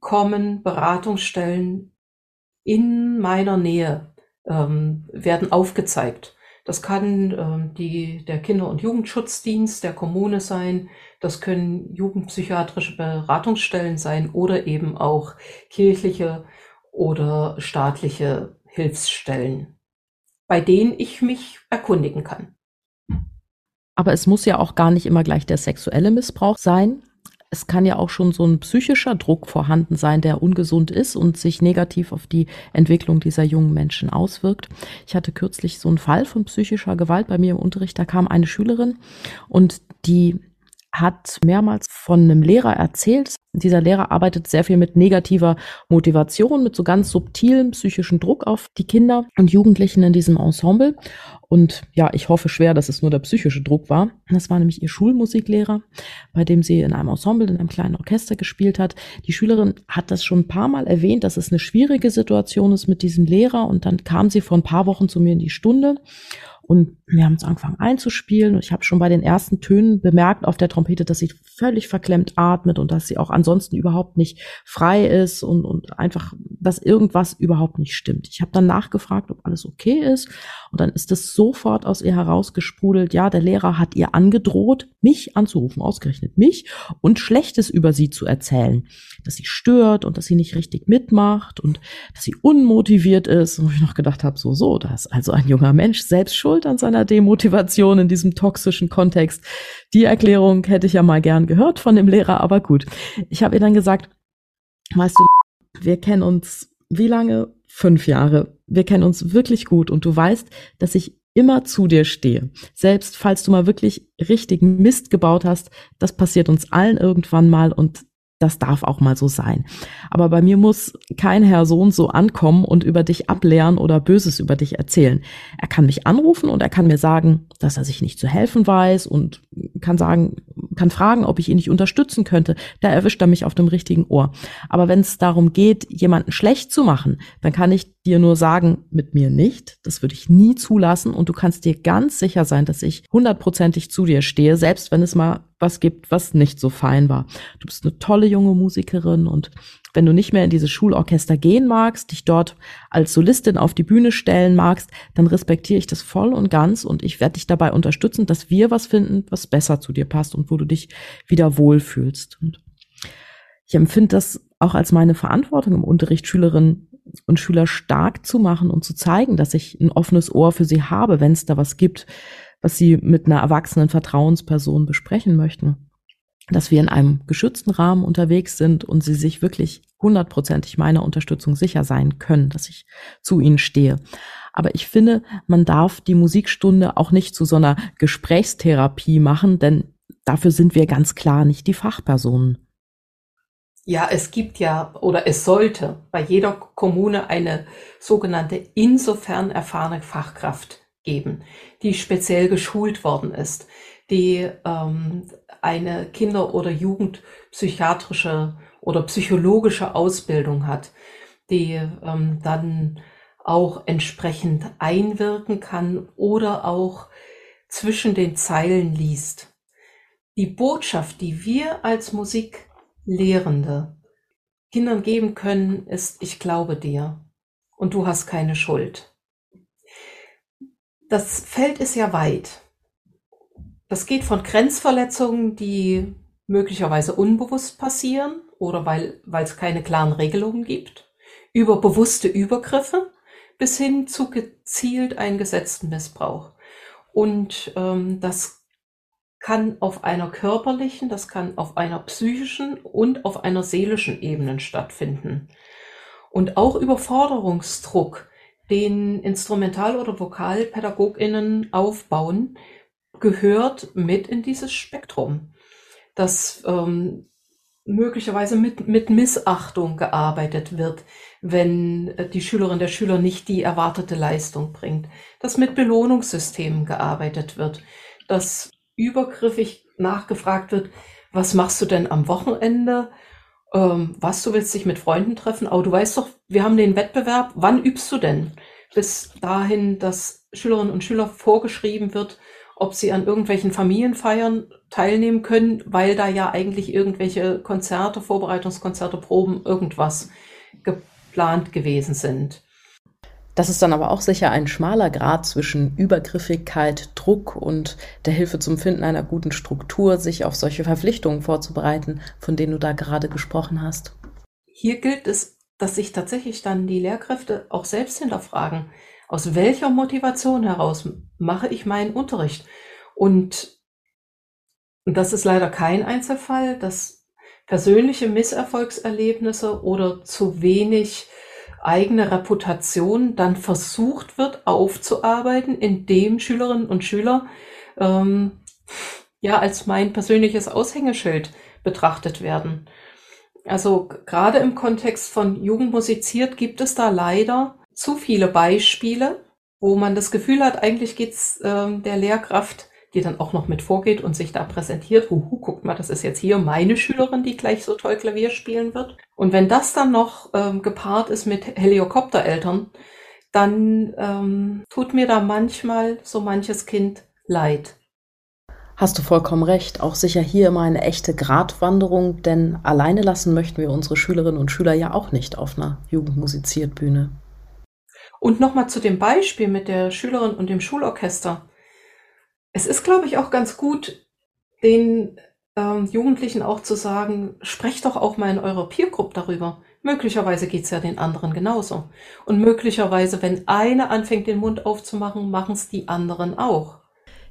Speaker 1: kommen Beratungsstellen in meiner Nähe, ähm, werden aufgezeigt. Das kann ähm, die, der Kinder- und Jugendschutzdienst der Kommune sein, das können jugendpsychiatrische Beratungsstellen sein oder eben auch kirchliche oder staatliche Hilfsstellen, bei denen ich mich erkundigen kann.
Speaker 3: Aber es muss ja auch gar nicht immer gleich der sexuelle Missbrauch sein. Es kann ja auch schon so ein psychischer Druck vorhanden sein, der ungesund ist und sich negativ auf die Entwicklung dieser jungen Menschen auswirkt. Ich hatte kürzlich so einen Fall von psychischer Gewalt bei mir im Unterricht. Da kam eine Schülerin und die hat mehrmals von einem Lehrer erzählt. Dieser Lehrer arbeitet sehr viel mit negativer Motivation, mit so ganz subtilem psychischen Druck auf die Kinder und Jugendlichen in diesem Ensemble. Und ja, ich hoffe schwer, dass es nur der psychische Druck war. Das war nämlich ihr Schulmusiklehrer, bei dem sie in einem Ensemble, in einem kleinen Orchester gespielt hat. Die Schülerin hat das schon ein paar Mal erwähnt, dass es eine schwierige Situation ist mit diesem Lehrer. Und dann kam sie vor ein paar Wochen zu mir in die Stunde und wir haben uns angefangen einzuspielen und ich habe schon bei den ersten Tönen bemerkt auf der Trompete, dass sie völlig verklemmt atmet und dass sie auch ansonsten überhaupt nicht frei ist und, und einfach, dass irgendwas überhaupt nicht stimmt. Ich habe dann nachgefragt, ob alles okay ist und dann ist es sofort aus ihr herausgesprudelt, ja, der Lehrer hat ihr angedroht, mich anzurufen, ausgerechnet mich und Schlechtes über sie zu erzählen, dass sie stört und dass sie nicht richtig mitmacht und dass sie unmotiviert ist. Und ich noch gedacht habe, so, so, da ist also ein junger Mensch selbst schuld an seiner Demotivation in diesem toxischen Kontext. Die Erklärung hätte ich ja mal gern gehört von dem Lehrer, aber gut. Ich habe ihr dann gesagt, weißt du, wir kennen uns wie lange? Fünf Jahre. Wir kennen uns wirklich gut und du weißt, dass ich immer zu dir stehe. Selbst falls du mal wirklich richtigen Mist gebaut hast, das passiert uns allen irgendwann mal und das darf auch mal so sein. Aber bei mir muss kein Herr Sohn so ankommen und über dich ablehren oder Böses über dich erzählen. Er kann mich anrufen und er kann mir sagen, dass er sich nicht zu helfen weiß und kann sagen, kann fragen, ob ich ihn nicht unterstützen könnte. Da erwischt er mich auf dem richtigen Ohr. Aber wenn es darum geht, jemanden schlecht zu machen, dann kann ich dir nur sagen, mit mir nicht. Das würde ich nie zulassen und du kannst dir ganz sicher sein, dass ich hundertprozentig zu dir stehe, selbst wenn es mal was gibt, was nicht so fein war. Du bist eine tolle junge Musikerin und wenn du nicht mehr in dieses Schulorchester gehen magst, dich dort als Solistin auf die Bühne stellen magst, dann respektiere ich das voll und ganz und ich werde dich dabei unterstützen, dass wir was finden, was besser zu dir passt und wo du dich wieder wohlfühlst. Und ich empfinde das auch als meine Verantwortung im Unterricht, Schülerinnen und Schüler stark zu machen und zu zeigen, dass ich ein offenes Ohr für sie habe, wenn es da was gibt, was sie mit einer erwachsenen Vertrauensperson besprechen möchten. Dass wir in einem geschützten Rahmen unterwegs sind und sie sich wirklich hundertprozentig meiner Unterstützung sicher sein können, dass ich zu ihnen stehe. Aber ich finde, man darf die Musikstunde auch nicht zu so einer Gesprächstherapie machen, denn dafür sind wir ganz klar nicht die Fachpersonen.
Speaker 1: Ja, es gibt ja oder es sollte bei jeder Kommune eine sogenannte insofern erfahrene Fachkraft geben, die speziell geschult worden ist, die ähm, eine Kinder- oder Jugendpsychiatrische oder psychologische Ausbildung hat, die ähm, dann auch entsprechend einwirken kann oder auch zwischen den Zeilen liest. Die Botschaft, die wir als Musiklehrende Kindern geben können, ist, ich glaube dir und du hast keine Schuld. Das Feld ist ja weit. Das geht von Grenzverletzungen, die möglicherweise unbewusst passieren oder weil es keine klaren Regelungen gibt, über bewusste Übergriffe bis hin zu gezielt eingesetzten Missbrauch. Und ähm, das kann auf einer körperlichen, das kann auf einer psychischen und auf einer seelischen Ebene stattfinden. Und auch Überforderungsdruck, den Instrumental- oder Vokalpädagoginnen aufbauen, gehört mit in dieses Spektrum, dass ähm, möglicherweise mit, mit Missachtung gearbeitet wird, wenn die Schülerin der Schüler nicht die erwartete Leistung bringt, dass mit Belohnungssystemen gearbeitet wird, dass übergriffig nachgefragt wird, was machst du denn am Wochenende? Ähm, was, du willst dich mit Freunden treffen? Aber du weißt doch, wir haben den Wettbewerb, wann übst du denn? Bis dahin, dass Schülerinnen und Schüler vorgeschrieben wird, ob sie an irgendwelchen Familienfeiern teilnehmen können, weil da ja eigentlich irgendwelche Konzerte, Vorbereitungskonzerte, Proben, irgendwas geplant gewesen sind.
Speaker 3: Das ist dann aber auch sicher ein schmaler Grad zwischen Übergriffigkeit, Druck und der Hilfe zum Finden einer guten Struktur, sich auf solche Verpflichtungen vorzubereiten, von denen du da gerade gesprochen hast.
Speaker 1: Hier gilt es, dass sich tatsächlich dann die Lehrkräfte auch selbst hinterfragen, aus welcher Motivation heraus mache ich meinen Unterricht? Und das ist leider kein Einzelfall, dass persönliche Misserfolgserlebnisse oder zu wenig eigene Reputation dann versucht wird aufzuarbeiten, indem Schülerinnen und Schüler ähm, ja als mein persönliches Aushängeschild betrachtet werden. Also gerade im Kontext von Jugend musiziert gibt es da leider zu viele Beispiele, wo man das Gefühl hat, eigentlich geht's äh, der Lehrkraft die dann auch noch mit vorgeht und sich da präsentiert. Huhu, guckt mal, das ist jetzt hier meine Schülerin, die gleich so toll Klavier spielen wird. Und wenn das dann noch ähm, gepaart ist mit Helikoptereltern, dann ähm, tut mir da manchmal so manches Kind leid.
Speaker 3: Hast du vollkommen recht. Auch sicher hier immer eine echte Gratwanderung, denn alleine lassen möchten wir unsere Schülerinnen und Schüler ja auch nicht auf einer Jugendmusiziertbühne.
Speaker 1: Und nochmal zu dem Beispiel mit der Schülerin und dem Schulorchester. Es ist, glaube ich, auch ganz gut, den ähm, Jugendlichen auch zu sagen, sprecht doch auch mal in eurer Peer Group darüber. Möglicherweise geht's ja den anderen genauso. Und möglicherweise, wenn eine anfängt, den Mund aufzumachen, machen es die anderen auch.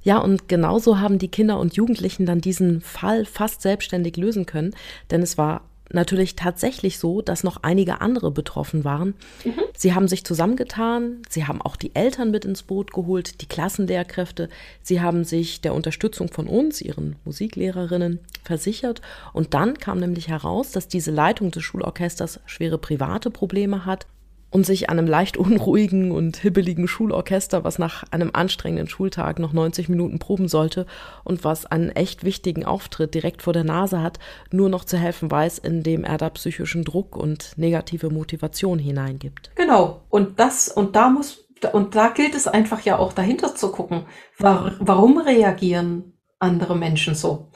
Speaker 3: Ja, und genauso haben die Kinder und Jugendlichen dann diesen Fall fast selbstständig lösen können, denn es war natürlich tatsächlich so, dass noch einige andere betroffen waren. Mhm. Sie haben sich zusammengetan, sie haben auch die Eltern mit ins Boot geholt, die Klassenlehrkräfte, sie haben sich der Unterstützung von uns, ihren Musiklehrerinnen, versichert. Und dann kam nämlich heraus, dass diese Leitung des Schulorchesters schwere private Probleme hat und sich einem leicht unruhigen und hibbeligen Schulorchester, was nach einem anstrengenden Schultag noch 90 Minuten proben sollte und was einen echt wichtigen Auftritt direkt vor der Nase hat, nur noch zu helfen weiß, indem er da psychischen Druck und negative Motivation hineingibt.
Speaker 1: Genau. Und das, und da muss, und da gilt es einfach ja auch dahinter zu gucken, war, warum reagieren andere Menschen so?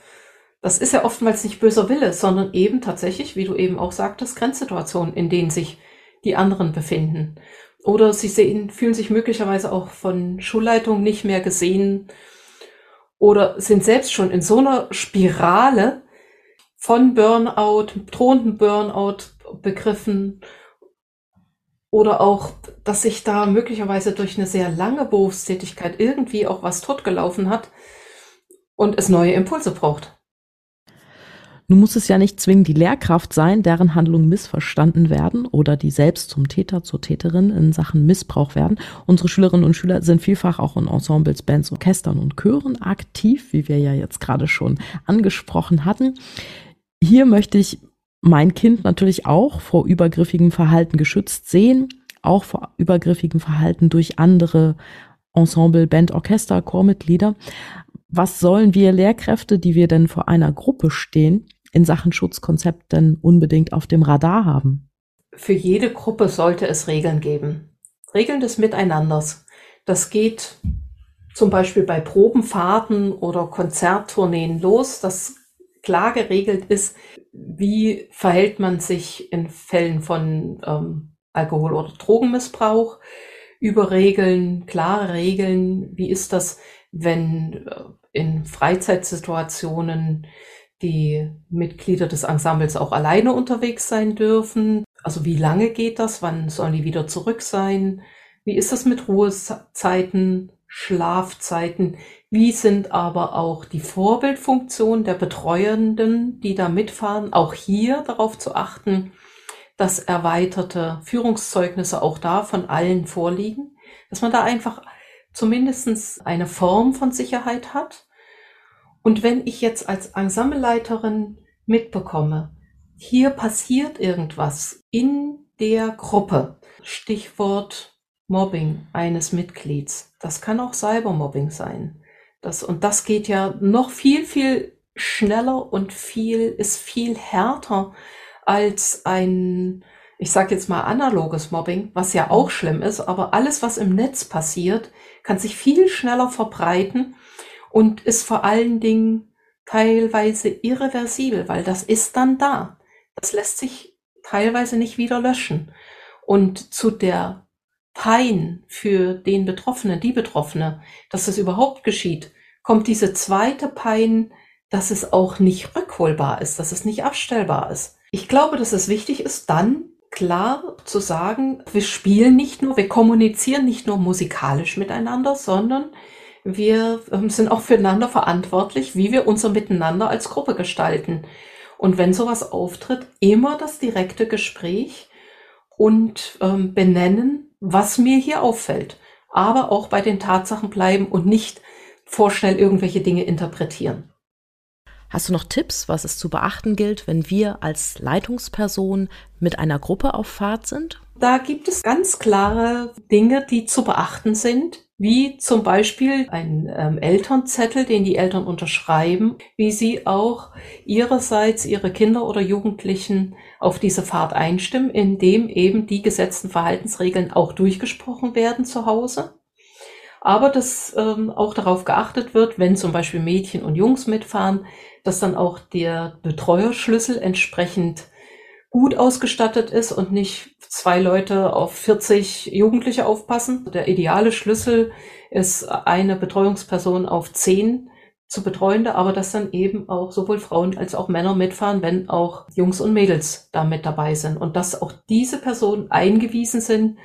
Speaker 1: Das ist ja oftmals nicht böser Wille, sondern eben tatsächlich, wie du eben auch sagtest, Grenzsituationen, in denen sich die anderen befinden. Oder sie sehen, fühlen sich möglicherweise auch von Schulleitung nicht mehr gesehen oder sind selbst schon in so einer Spirale von Burnout, drohenden Burnout begriffen oder auch, dass sich da möglicherweise durch eine sehr lange Berufstätigkeit irgendwie auch was totgelaufen hat und es neue Impulse braucht.
Speaker 3: Nun muss es ja nicht zwingend die Lehrkraft sein, deren Handlungen missverstanden werden oder die selbst zum Täter, zur Täterin in Sachen Missbrauch werden. Unsere Schülerinnen und Schüler sind vielfach auch in Ensembles, Bands, Orchestern und Chören aktiv, wie wir ja jetzt gerade schon angesprochen hatten. Hier möchte ich mein Kind natürlich auch vor übergriffigem Verhalten geschützt sehen, auch vor übergriffigem Verhalten durch andere Ensemble, Band, Orchester, Chormitglieder. Was sollen wir Lehrkräfte, die wir denn vor einer Gruppe stehen, in Sachen Schutzkonzept denn unbedingt auf dem Radar haben?
Speaker 1: Für jede Gruppe sollte es Regeln geben. Regeln des Miteinanders. Das geht zum Beispiel bei Probenfahrten oder Konzerttourneen los, dass klar geregelt ist, wie verhält man sich in Fällen von ähm, Alkohol- oder Drogenmissbrauch, über Regeln, klare Regeln, wie ist das, wenn äh, in Freizeitsituationen die Mitglieder des Ensembles auch alleine unterwegs sein dürfen. Also wie lange geht das? Wann sollen die wieder zurück sein? Wie ist das mit Ruhezeiten, Schlafzeiten? Wie sind aber auch die Vorbildfunktionen der Betreuenden, die da mitfahren, auch hier darauf zu achten, dass erweiterte Führungszeugnisse auch da von allen vorliegen, dass man da einfach zumindestens eine Form von Sicherheit hat. Und wenn ich jetzt als Ensembleleiterin mitbekomme, hier passiert irgendwas in der Gruppe, Stichwort Mobbing eines Mitglieds. Das kann auch Cybermobbing sein. Das, und das geht ja noch viel, viel schneller und viel, ist viel härter als ein, ich sage jetzt mal analoges Mobbing, was ja auch schlimm ist, aber alles, was im Netz passiert, kann sich viel schneller verbreiten und ist vor allen Dingen teilweise irreversibel, weil das ist dann da. Das lässt sich teilweise nicht wieder löschen. Und zu der Pein für den Betroffenen, die Betroffene, dass es überhaupt geschieht, kommt diese zweite Pein, dass es auch nicht rückholbar ist, dass es nicht abstellbar ist. Ich glaube, dass es wichtig ist, dann klar zu sagen, wir spielen nicht nur, wir kommunizieren nicht nur musikalisch miteinander, sondern wir ähm, sind auch füreinander verantwortlich, wie wir unser Miteinander als Gruppe gestalten. Und wenn sowas auftritt, immer das direkte Gespräch und ähm, benennen, was mir hier auffällt, aber auch bei den Tatsachen bleiben und nicht vorschnell irgendwelche Dinge interpretieren.
Speaker 3: Hast du noch Tipps, was es zu beachten gilt, wenn wir als Leitungsperson mit einer Gruppe auf Fahrt sind?
Speaker 1: Da gibt es ganz klare Dinge, die zu beachten sind wie zum Beispiel ein ähm, Elternzettel, den die Eltern unterschreiben, wie sie auch ihrerseits ihre Kinder oder Jugendlichen auf diese Fahrt einstimmen, indem eben die gesetzten Verhaltensregeln auch durchgesprochen werden zu Hause. Aber dass ähm, auch darauf geachtet wird, wenn zum Beispiel Mädchen und Jungs mitfahren, dass dann auch der Betreuerschlüssel entsprechend gut ausgestattet ist und nicht zwei Leute auf 40 Jugendliche aufpassen. Der ideale Schlüssel ist eine Betreuungsperson auf 10 zu betreuende, aber dass dann eben auch sowohl Frauen als auch Männer mitfahren, wenn auch Jungs und Mädels da mit dabei sind und dass auch diese Personen eingewiesen sind,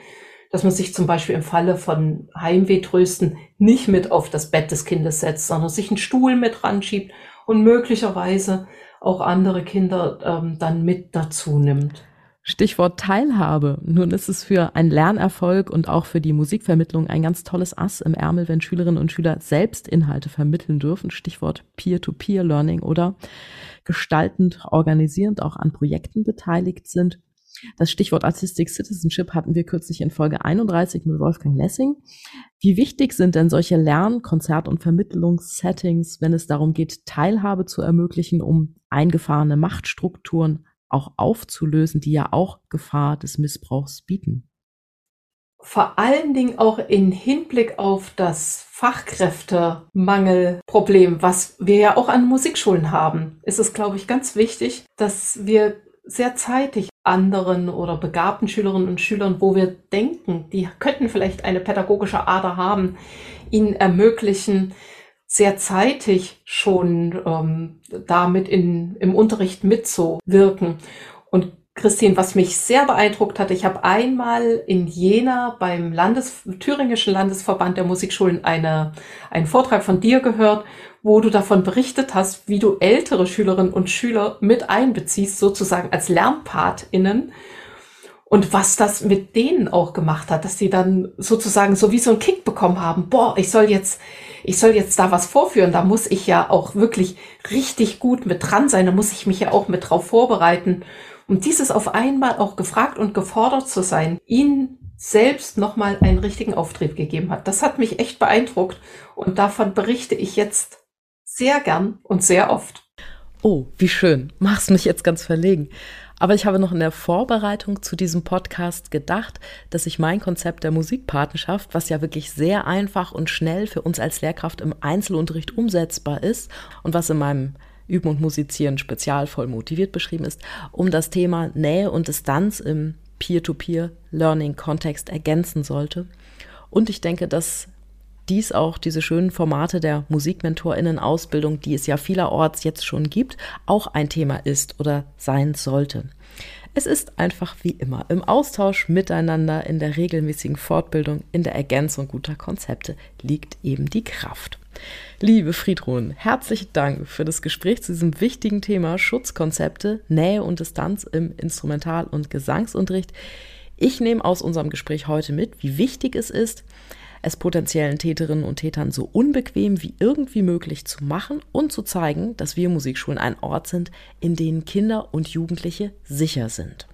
Speaker 1: dass man sich zum Beispiel im Falle von Heimwehtrösten nicht mit auf das Bett des Kindes setzt, sondern sich einen Stuhl mit ranschiebt und möglicherweise auch andere Kinder ähm, dann mit dazu nimmt.
Speaker 3: Stichwort Teilhabe. Nun ist es für einen Lernerfolg und auch für die Musikvermittlung ein ganz tolles Ass im Ärmel, wenn Schülerinnen und Schüler selbst Inhalte vermitteln dürfen. Stichwort Peer-to-Peer-Learning oder gestaltend, organisierend auch an Projekten beteiligt sind. Das Stichwort Artistic Citizenship hatten wir kürzlich in Folge 31 mit Wolfgang Lessing. Wie wichtig sind denn solche Lern-, Konzert- und Vermittlungssettings, wenn es darum geht, Teilhabe zu ermöglichen, um eingefahrene Machtstrukturen auch aufzulösen, die ja auch Gefahr des Missbrauchs bieten?
Speaker 1: Vor allen Dingen auch in Hinblick auf das Fachkräftemangelproblem, was wir ja auch an Musikschulen haben, ist es, glaube ich, ganz wichtig, dass wir sehr zeitig anderen oder begabten Schülerinnen und Schülern, wo wir denken, die könnten vielleicht eine pädagogische Ader haben, ihnen ermöglichen, sehr zeitig schon ähm, damit in, im Unterricht mitzuwirken. Und Christine, was mich sehr beeindruckt hat, ich habe einmal in Jena beim Landes, Thüringischen Landesverband der Musikschulen eine, einen Vortrag von dir gehört, wo du davon berichtet hast, wie du ältere Schülerinnen und Schüler mit einbeziehst, sozusagen als LernpartInnen. Und was das mit denen auch gemacht hat, dass die dann sozusagen so wie so einen Kick bekommen haben. Boah, ich soll jetzt, ich soll jetzt da was vorführen. Da muss ich ja auch wirklich richtig gut mit dran sein. Da muss ich mich ja auch mit drauf vorbereiten. Und dieses auf einmal auch gefragt und gefordert zu sein, ihnen selbst nochmal einen richtigen Auftrieb gegeben hat. Das hat mich echt beeindruckt. Und davon berichte ich jetzt sehr gern und sehr oft.
Speaker 3: Oh, wie schön. Machst mich jetzt ganz verlegen. Aber ich habe noch in der Vorbereitung zu diesem Podcast gedacht, dass ich mein Konzept der Musikpartnerschaft, was ja wirklich sehr einfach und schnell für uns als Lehrkraft im Einzelunterricht umsetzbar ist und was in meinem Üben und Musizieren spezial voll motiviert beschrieben ist, um das Thema Nähe und Distanz im Peer-to-Peer-Learning-Kontext ergänzen sollte. Und ich denke, dass dies auch diese schönen Formate der Musikmentorinnen-Ausbildung, die es ja vielerorts jetzt schon gibt, auch ein Thema ist oder sein sollte. Es ist einfach wie immer im Austausch miteinander, in der regelmäßigen Fortbildung, in der Ergänzung guter Konzepte liegt eben die Kraft. Liebe Friedrun, herzlichen Dank für das Gespräch zu diesem wichtigen Thema Schutzkonzepte, Nähe und Distanz im Instrumental- und Gesangsunterricht. Ich nehme aus unserem Gespräch heute mit, wie wichtig es ist, es potenziellen Täterinnen und Tätern so unbequem wie irgendwie möglich zu machen und zu zeigen, dass wir Musikschulen ein Ort sind, in denen Kinder und Jugendliche sicher sind.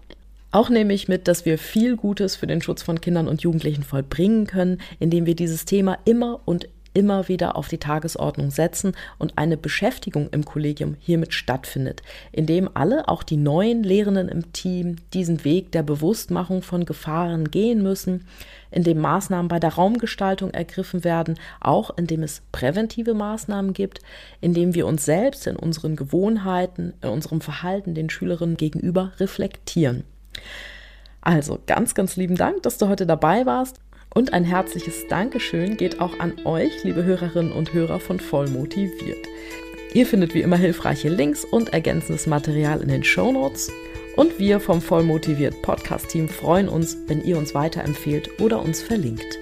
Speaker 3: Auch nehme ich mit, dass wir viel Gutes für den Schutz von Kindern und Jugendlichen vollbringen können, indem wir dieses Thema immer und immer wieder auf die Tagesordnung setzen und eine Beschäftigung im Kollegium hiermit stattfindet, indem alle, auch die neuen Lehrenden im Team, diesen Weg der Bewusstmachung von Gefahren gehen müssen, indem Maßnahmen bei der Raumgestaltung ergriffen werden, auch indem es präventive Maßnahmen gibt, indem wir uns selbst in unseren Gewohnheiten, in unserem Verhalten den Schülerinnen gegenüber reflektieren. Also ganz, ganz lieben Dank, dass du heute dabei warst. Und ein herzliches Dankeschön geht auch an euch, liebe Hörerinnen und Hörer von Voll motiviert. Ihr findet wie immer hilfreiche Links und ergänzendes Material in den Show Notes. Und wir vom Voll motiviert Podcast-Team freuen uns, wenn ihr uns weiterempfehlt oder uns verlinkt.